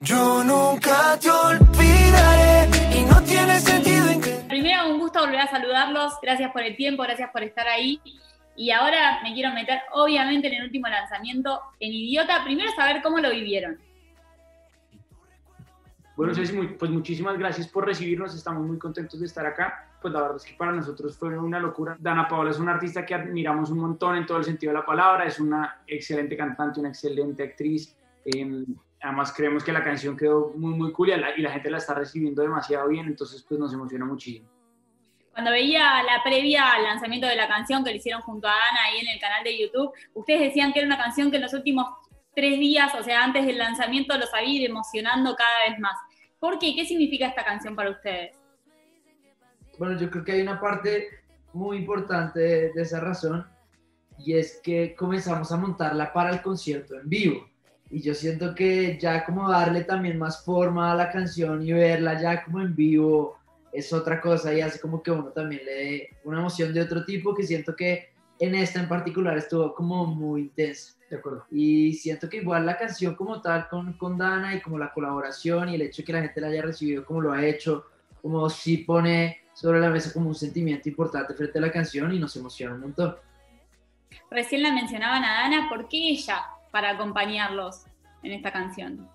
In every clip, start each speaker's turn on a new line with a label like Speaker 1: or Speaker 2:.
Speaker 1: Yo nunca te olvidaré y no tiene sentido en que...
Speaker 2: Primero, un gusto volver a saludarlos. Gracias por el tiempo, gracias por estar ahí. Y ahora me quiero meter, obviamente, en el último lanzamiento en Idiota. Primero, saber cómo lo vivieron.
Speaker 3: Bueno, Ceci, pues muchísimas gracias por recibirnos, estamos muy contentos de estar acá. Pues la verdad es que para nosotros fue una locura. Dana Paola es una artista que admiramos un montón en todo el sentido de la palabra, es una excelente cantante, una excelente actriz. Eh, además creemos que la canción quedó muy, muy cool y la, y la gente la está recibiendo demasiado bien, entonces pues nos emociona muchísimo.
Speaker 2: Cuando veía la previa al lanzamiento de la canción que le hicieron junto a Ana ahí en el canal de YouTube, ustedes decían que era una canción que en los últimos tres días, o sea, antes del lanzamiento, los había ido emocionando cada vez más. ¿Por qué? ¿Qué significa esta canción para ustedes?
Speaker 4: Bueno, yo creo que hay una parte muy importante de, de esa razón y es que comenzamos a montarla para el concierto en vivo. Y yo siento que ya como darle también más forma a la canción y verla ya como en vivo es otra cosa y hace como que uno también le dé una emoción de otro tipo que siento que en esta en particular estuvo como muy intensa.
Speaker 3: De acuerdo.
Speaker 4: Y siento que igual la canción como tal con, con Dana y como la colaboración y el hecho de que la gente la haya recibido como lo ha hecho, como si pone sobre la mesa como un sentimiento importante frente a la canción y nos emociona un montón.
Speaker 2: Recién la mencionaban a Dana, ¿por qué ella para acompañarlos en esta canción?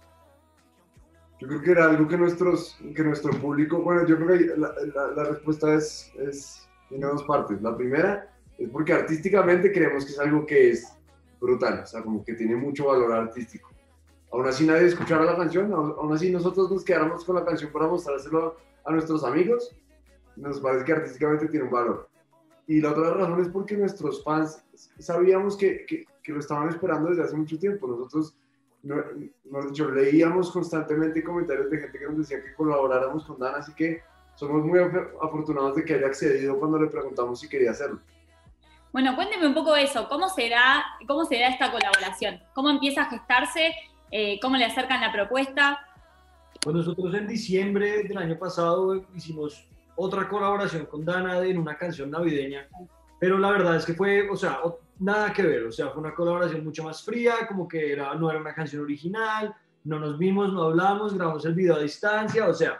Speaker 5: Yo creo que era algo que, nuestros, que nuestro público, bueno, yo creo que la, la, la respuesta es, es, tiene dos partes. La primera es porque artísticamente creemos que es algo que es brutal, o sea, como que tiene mucho valor artístico. Aún así nadie escuchara la canción, aún así nosotros nos quedáramos con la canción para mostrárselo a nuestros amigos, nos parece que artísticamente tiene un valor. Y la otra razón es porque nuestros fans sabíamos que, que, que lo estaban esperando desde hace mucho tiempo. Nosotros, no, no, dicho, leíamos constantemente comentarios de gente que nos decía que colaboráramos con Dan, así que somos muy afortunados de que haya accedido cuando le preguntamos si quería hacerlo.
Speaker 2: Bueno, cuénteme un poco eso, ¿cómo será, cómo será esta colaboración? ¿Cómo empieza a gestarse? Eh, ¿Cómo le acercan la propuesta?
Speaker 6: Pues nosotros en diciembre del año pasado hicimos otra colaboración con Dana en una canción navideña, pero la verdad es que fue, o sea, nada que ver, o sea, fue una colaboración mucho más fría, como que era, no era una canción original, no nos vimos, no hablamos, grabamos el video a distancia, o sea,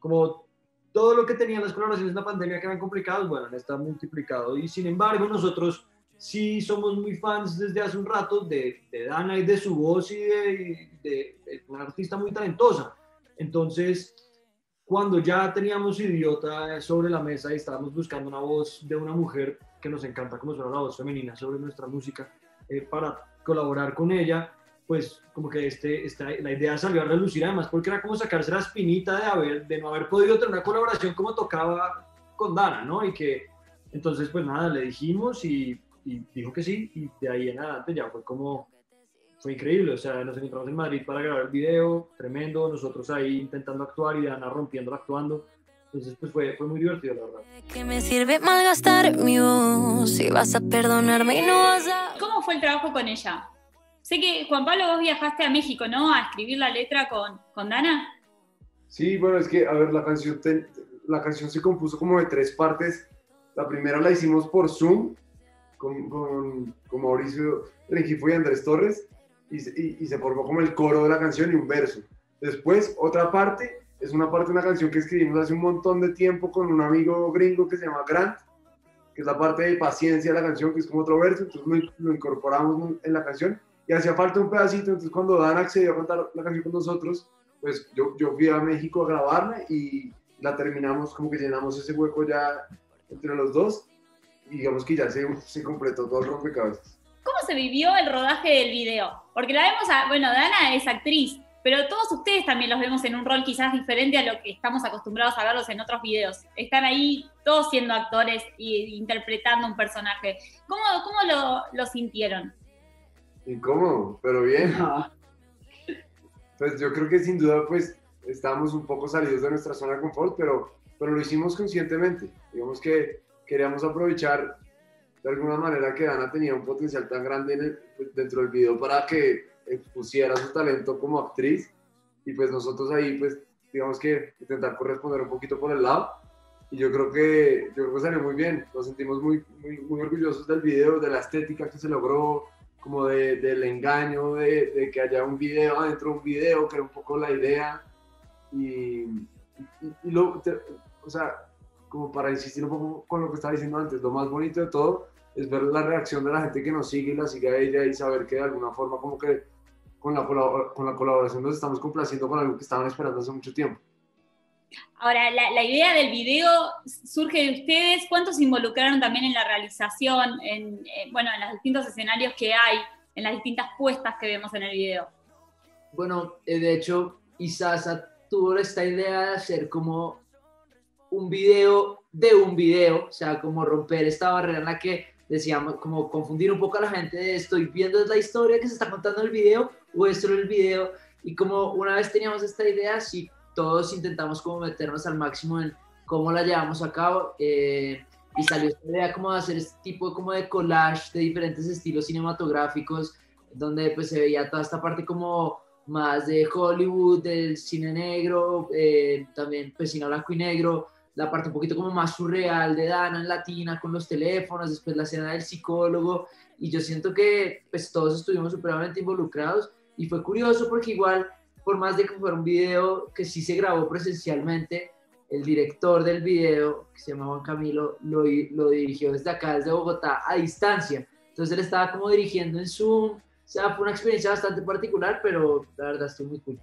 Speaker 6: como todo lo que tenían las colaboraciones en la pandemia que eran complicados, bueno, está multiplicado. Y sin embargo, nosotros sí somos muy fans desde hace un rato de, de Dana y de su voz y de, de, de, una artista muy talentosa. Entonces, cuando ya teníamos Idiota sobre la mesa y estábamos buscando una voz de una mujer que nos encanta como suena la voz femenina sobre nuestra música, eh, para colaborar con ella, pues como que este, esta, la idea salió a relucir además porque era como sacarse la espinita de, haber, de no haber podido tener una colaboración como tocaba con Dana, ¿no? Y que entonces pues nada, le dijimos y, y dijo que sí y de ahí en adelante ya fue como, fue increíble, o sea, nos encontramos en Madrid para grabar el video, tremendo, nosotros ahí intentando actuar y Dana rompiéndolo actuando. Entonces, pues fue, fue muy divertido, la verdad.
Speaker 7: ¿Qué me sirve malgastar mi voz si vas a perdonarme y no vas a...
Speaker 2: ¿Cómo fue el trabajo con ella? Sé que, Juan Pablo, vos viajaste a México, ¿no? A escribir la letra con, con Dana.
Speaker 5: Sí, bueno, es que, a ver, la canción, te, la canción se compuso como de tres partes. La primera la hicimos por Zoom con, con, con Mauricio Rengifo y Andrés Torres y, y, y, se formó como el coro de la canción y un verso. Después, otra parte, es una parte de una canción que escribimos hace un montón de tiempo con un amigo gringo que se llama Grant, que es la parte de paciencia de la canción, que es como otro verso, entonces lo, incorporamos en la canción y hacía falta un pedacito, entonces cuando Dan accedió a cantar la canción con nosotros, pues yo, yo fui a México a grabarla y la terminamos, como que llenamos ese hueco ya entre los dos y digamos que ya se, se completó todo el rompecabezas.
Speaker 2: ¿Cómo se vivió el rodaje del video? Porque la vemos, a, bueno, Dana es actriz, pero todos ustedes también los vemos en un rol quizás diferente a lo que estamos acostumbrados a verlos en otros videos. Están ahí todos siendo actores e interpretando un personaje. ¿Cómo, cómo lo, lo sintieron?
Speaker 5: Incómodo, pero bien. Pues yo creo que sin duda pues estábamos un poco salidos de nuestra zona de confort, pero, pero lo hicimos conscientemente. Digamos que queríamos aprovechar de alguna manera que Ana tenía un potencial tan grande en el, dentro del video para que expusiera su talento como actriz y pues nosotros ahí pues digamos que intentar corresponder un poquito por el lado y yo creo que yo creo que salió muy bien nos sentimos muy, muy, muy orgullosos del video de la estética que se logró como de, del engaño, de, de que haya un video adentro de un video, que era un poco la idea. Y, y, y lo, te- o sea, como para insistir un poco con lo que estaba diciendo antes, lo más bonito de todo es ver la reacción de la gente que nos sigue y la sigue a ella y saber que de alguna forma como que con la, con la colaboración nos estamos complaciendo con algo que estaban esperando hace mucho tiempo.
Speaker 2: Ahora, la, la idea del video surge de ustedes. ¿Cuántos se involucraron también en la realización, en, en, bueno, en los distintos escenarios que hay, en las distintas puestas que vemos en el video?
Speaker 4: Bueno, eh, de hecho, Isasa tuvo esta idea de hacer como un video de un video, o sea, como romper esta barrera en la que decíamos, como confundir un poco a la gente de estoy viendo la historia que se está contando en el video o esto en el video. Y como una vez teníamos esta idea, sí, todos intentamos como meternos al máximo en cómo la llevamos a cabo. eh, y salió esta idea como de hacer este tipo como de collage de diferentes estilos cinematográficos, donde pues se veía toda esta parte como más de Hollywood, del cine negro, eh, también pues cine blanco y negro, la parte un poquito como más surreal de Dana en latina con los teléfonos, después la escena del psicólogo, y yo siento que pues todos estuvimos supremamente involucrados y fue curioso porque igual, por más de que fuera un video que sí se grabó presencialmente, el director del video, que se llama Juan Camilo, lo, lo dirigió desde acá, desde Bogotá, a distancia. Entonces él estaba como dirigiendo en Zoom, o sea, fue una experiencia bastante particular, pero la verdad estoy muy cool.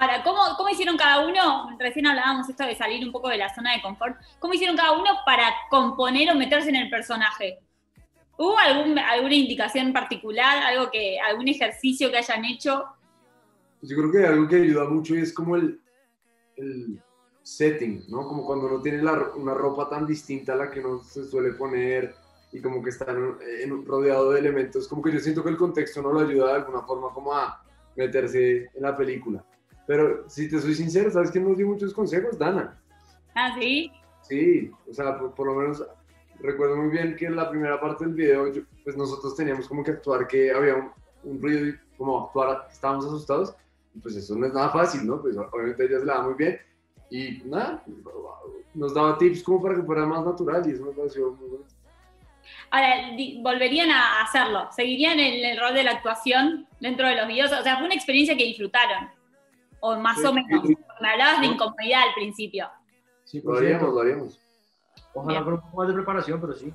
Speaker 2: Ahora, ¿cómo, ¿cómo hicieron cada uno? Recién hablábamos esto de salir un poco de la zona de confort. ¿Cómo hicieron cada uno para componer o meterse en el personaje? ¿Hubo algún, alguna indicación particular, algo que, algún ejercicio que hayan hecho?
Speaker 5: Yo creo que algo que ayuda mucho es como el, el setting, ¿no? Como cuando uno tiene la- una ropa tan distinta a la que uno se suele poner y como que está en, en- rodeado de elementos, como que yo siento que el contexto no lo ayuda de alguna forma como a meterse en la película. Pero si te soy sincero, ¿sabes quién nos dio muchos consejos? Dana.
Speaker 2: Ah, sí.
Speaker 5: Sí, o sea, por, por lo menos recuerdo muy bien que en la primera parte del video, yo- pues nosotros teníamos como que actuar que había un, un ruido y como actuar, estábamos asustados. Y pues eso no es nada fácil, ¿no? Pues obviamente ella se la da muy bien. Y nada, nos daba tips como para que fuera más natural y eso me pareció muy bonito.
Speaker 2: Ahora, volverían a hacerlo, seguirían en el rol de la actuación dentro de los videos. O sea, fue una experiencia que disfrutaron. O más
Speaker 5: Sí,
Speaker 2: o menos.
Speaker 5: sí.
Speaker 2: Me hablabas de incomodidad al principio.
Speaker 6: Sí,
Speaker 5: Lo
Speaker 6: por
Speaker 5: haríamos, lo haríamos.
Speaker 6: Ojalá con un poco más de preparación, pero sí.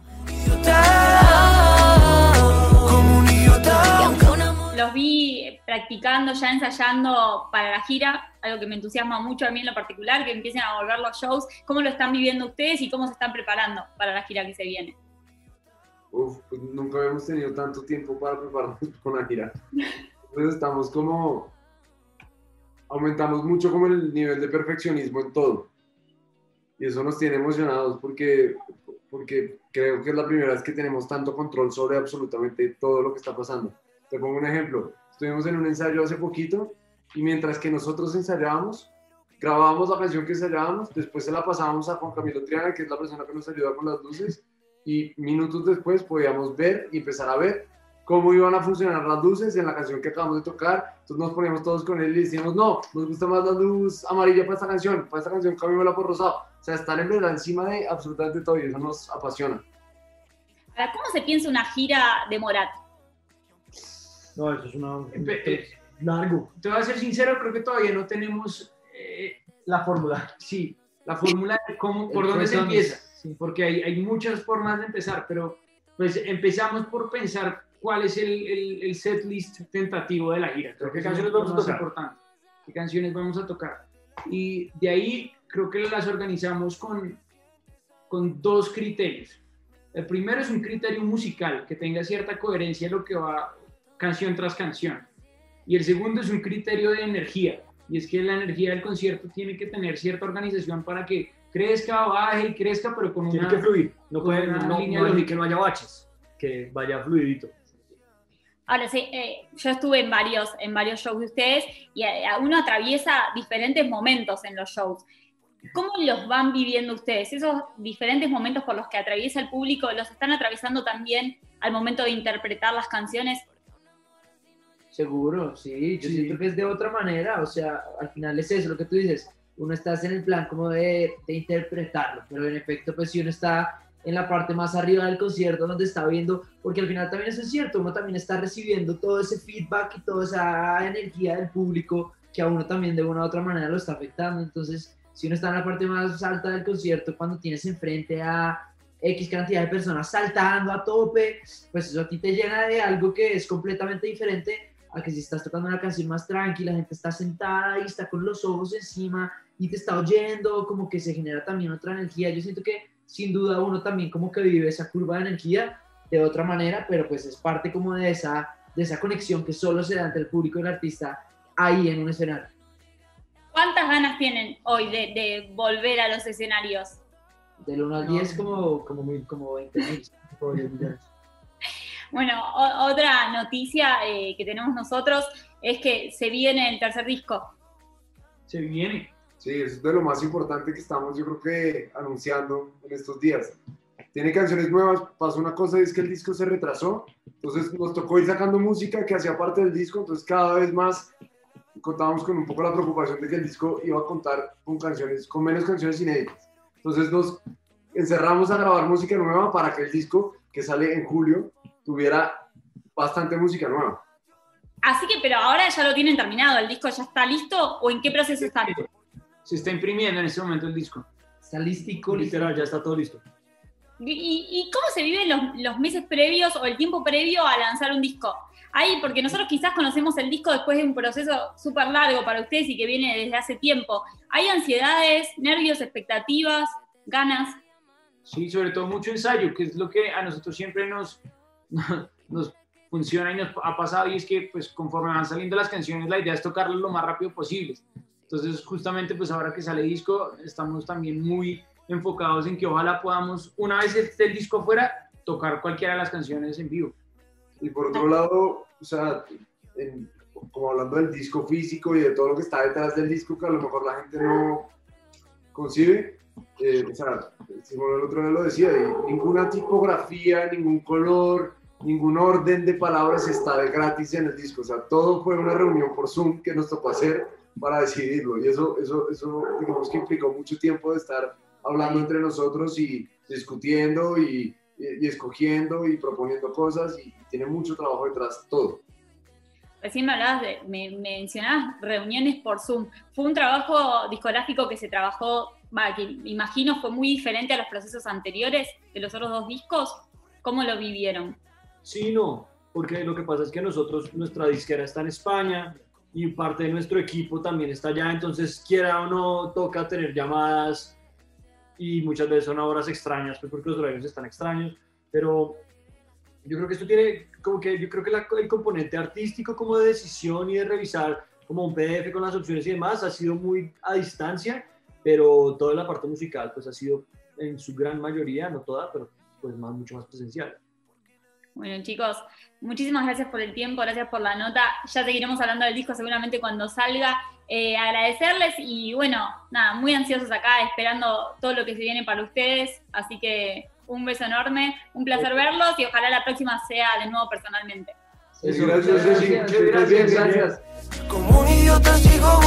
Speaker 2: Los vi practicando, ya ensayando para la gira, algo que me entusiasma mucho a mí en lo particular, que empiecen a volver los shows. ¿Cómo lo están viviendo ustedes y cómo se están preparando para la gira que se viene?
Speaker 5: Uf, pues nunca habíamos tenido tanto tiempo para prepararnos con la gira. Entonces estamos como... Aumentamos mucho como el nivel de perfeccionismo en todo. Y eso nos tiene emocionados porque, porque creo que es la primera vez que tenemos tanto control sobre absolutamente todo lo que está pasando. Te pongo un ejemplo. Estuvimos en un ensayo hace poquito y mientras que nosotros ensayábamos, grabábamos la canción que ensayábamos, después se la pasábamos a Juan Camilo Triana, que es la persona que nos ayuda con las luces, y minutos después podíamos ver y empezar a ver cómo iban a funcionar las luces en la canción que acabamos de tocar. Entonces nos poníamos todos con él y decíamos, no, nos gusta más la luz amarilla para esta canción, para esta canción cámbiamela por rosado. O sea, estar en verdad encima de absolutamente todo y eso nos apasiona.
Speaker 2: Ahora, ¿cómo se piensa una gira de Morat?
Speaker 6: No, eso es una...
Speaker 3: Empe- eh,
Speaker 6: largo.
Speaker 3: Te voy a ser sincero, creo que todavía no tenemos eh,
Speaker 6: La fórmula.
Speaker 3: sí, la fórmula de cómo, por
Speaker 4: El
Speaker 3: dónde se empieza, porque hay, hay muchas formas de empezar, pero pues empezamos por pensar cuál es el, el, el set list tentativo de la gira, creo
Speaker 6: ¿Qué canciones vamos a tocar?
Speaker 3: importante, qué canciones vamos a tocar. Y de ahí creo que las organizamos con, con dos criterios. El primero es un criterio musical, que tenga cierta coherencia en lo que va canción tras canción. Y el segundo es un criterio de energía, y es que la energía del concierto tiene que tener cierta organización para que crezca, baje y crezca, pero con
Speaker 6: Tiene
Speaker 3: una...
Speaker 6: que fluir. No puede,
Speaker 3: una
Speaker 6: no,
Speaker 3: línea
Speaker 6: no que no haya baches. Que vaya fluidito.
Speaker 2: Ahora sí, eh, yo estuve en varios, en varios shows de ustedes y a- a uno atraviesa diferentes momentos en los shows. ¿Cómo los van viviendo ustedes? Esos diferentes momentos por los que atraviesa el público, ¿los están atravesando también al momento de interpretar las canciones?
Speaker 4: Seguro, sí, yo
Speaker 3: Sí.
Speaker 4: siento que es de otra manera, o sea, al final es eso lo que tú dices, uno está en el plan como de, de interpretarlo, pero en efecto, pues si uno está en la parte más arriba del concierto donde está viendo, porque al final también eso es cierto, uno también está recibiendo todo ese feedback y toda esa energía del público que a uno también de una u otra manera lo está afectando. Entonces, si uno está en la parte más alta del concierto, cuando tienes enfrente a X cantidad de personas saltando a tope, pues eso a ti te llena de algo que es completamente diferente a que si estás tocando una canción más tranquila, la gente está sentada y está con los ojos encima y te está oyendo, como que se genera también otra energía. Yo siento que sin duda uno también como que vive esa curva de energía de otra manera, pero pues es parte como de esa, de esa conexión que solo se da entre el público y el artista ahí en un escenario.
Speaker 2: ¿Cuántas ganas tienen hoy de, de volver a los escenarios?
Speaker 4: Del 1 al 10 como, como, mil- como 20 mil. como 10 millones.
Speaker 2: Bueno, o- otra noticia eh, que tenemos nosotros es que se viene el tercer disco.
Speaker 3: Se viene.
Speaker 5: Sí, eso es de lo más importante que estamos, yo creo que anunciando en estos días. Tiene canciones nuevas, pasó una cosa, es que el disco se retrasó, entonces nos tocó ir sacando música que hacía parte del disco, entonces cada vez más contábamos con un poco la preocupación de que el disco iba a contar con canciones, con menos canciones inéditas. Entonces nos encerramos a grabar música nueva para que el disco que sale en julio tuviera bastante música nueva.
Speaker 2: Así que, pero ahora ya lo tienen terminado, ¿el disco ya está listo o en qué proceso está?
Speaker 3: Se está imprimiendo en este momento el disco.
Speaker 4: Está listico, listo.
Speaker 6: Literal, ya está todo listo.
Speaker 2: ¿Y, y cómo se viven los, los meses previos o el tiempo previo a lanzar un disco? Ahí, porque nosotros quizás conocemos el disco después de un proceso súper largo para ustedes y que viene desde hace tiempo. ¿Hay ansiedades, nervios, expectativas, ganas?
Speaker 3: Sí, sobre todo mucho ensayo, que es lo que a nosotros siempre nos, nos funciona y nos ha pasado, y es que pues conforme van saliendo las canciones, la idea es tocarlas lo más rápido posible. Entonces, justamente pues ahora que sale disco, estamos también muy enfocados en que ojalá podamos, una vez esté el disco fuera, tocar cualquiera de las canciones en vivo.
Speaker 5: Y por otro lado, o sea, en- como hablando del disco físico y de todo lo que está detrás del disco, que a lo mejor la gente no concibe, eh, o sea, Simón el otro día lo decía, ninguna tipografía, ningún color, ningún orden de palabras está de gratis en el disco, o sea, todo fue una reunión por Zoom que nos tocó hacer para decidirlo, y eso, eso, eso digamos que implicó mucho tiempo de estar hablando entre nosotros y discutiendo y, y- y escogiendo y proponiendo cosas y tiene mucho trabajo detrás todo.
Speaker 2: Recién me hablabas de, me, me mencionabas reuniones por Zoom. Fue un trabajo discográfico que se trabajó, va, que imagino fue muy diferente a los procesos anteriores de los otros dos discos. ¿Cómo lo vivieron?
Speaker 6: Sí, no, porque lo que pasa es que nosotros, nuestra disquera está en España y parte de nuestro equipo también está allá, entonces quiera o no, toca tener llamadas y muchas veces son horas extrañas, pues porque los horarios están extraños, pero yo creo que esto tiene como que, yo creo que la- el componente artístico como de decisión y de revisar como un PDF con las opciones y demás ha sido muy a distancia, pero toda la parte musical pues ha sido en su gran mayoría, no toda, pero pues más, mucho más presencial.
Speaker 2: Bueno, chicos, muchísimas gracias por el tiempo, gracias por la nota. Ya seguiremos hablando del disco seguramente cuando salga. Eh, agradecerles y bueno, nada, muy ansiosos acá esperando todo lo que se viene para ustedes. Así que un beso enorme, un placer verlos y ojalá la próxima sea de nuevo personalmente.
Speaker 5: Gracias, Ceci.
Speaker 4: Gracias, gracias.
Speaker 5: gracias.
Speaker 1: Como un idiota sigo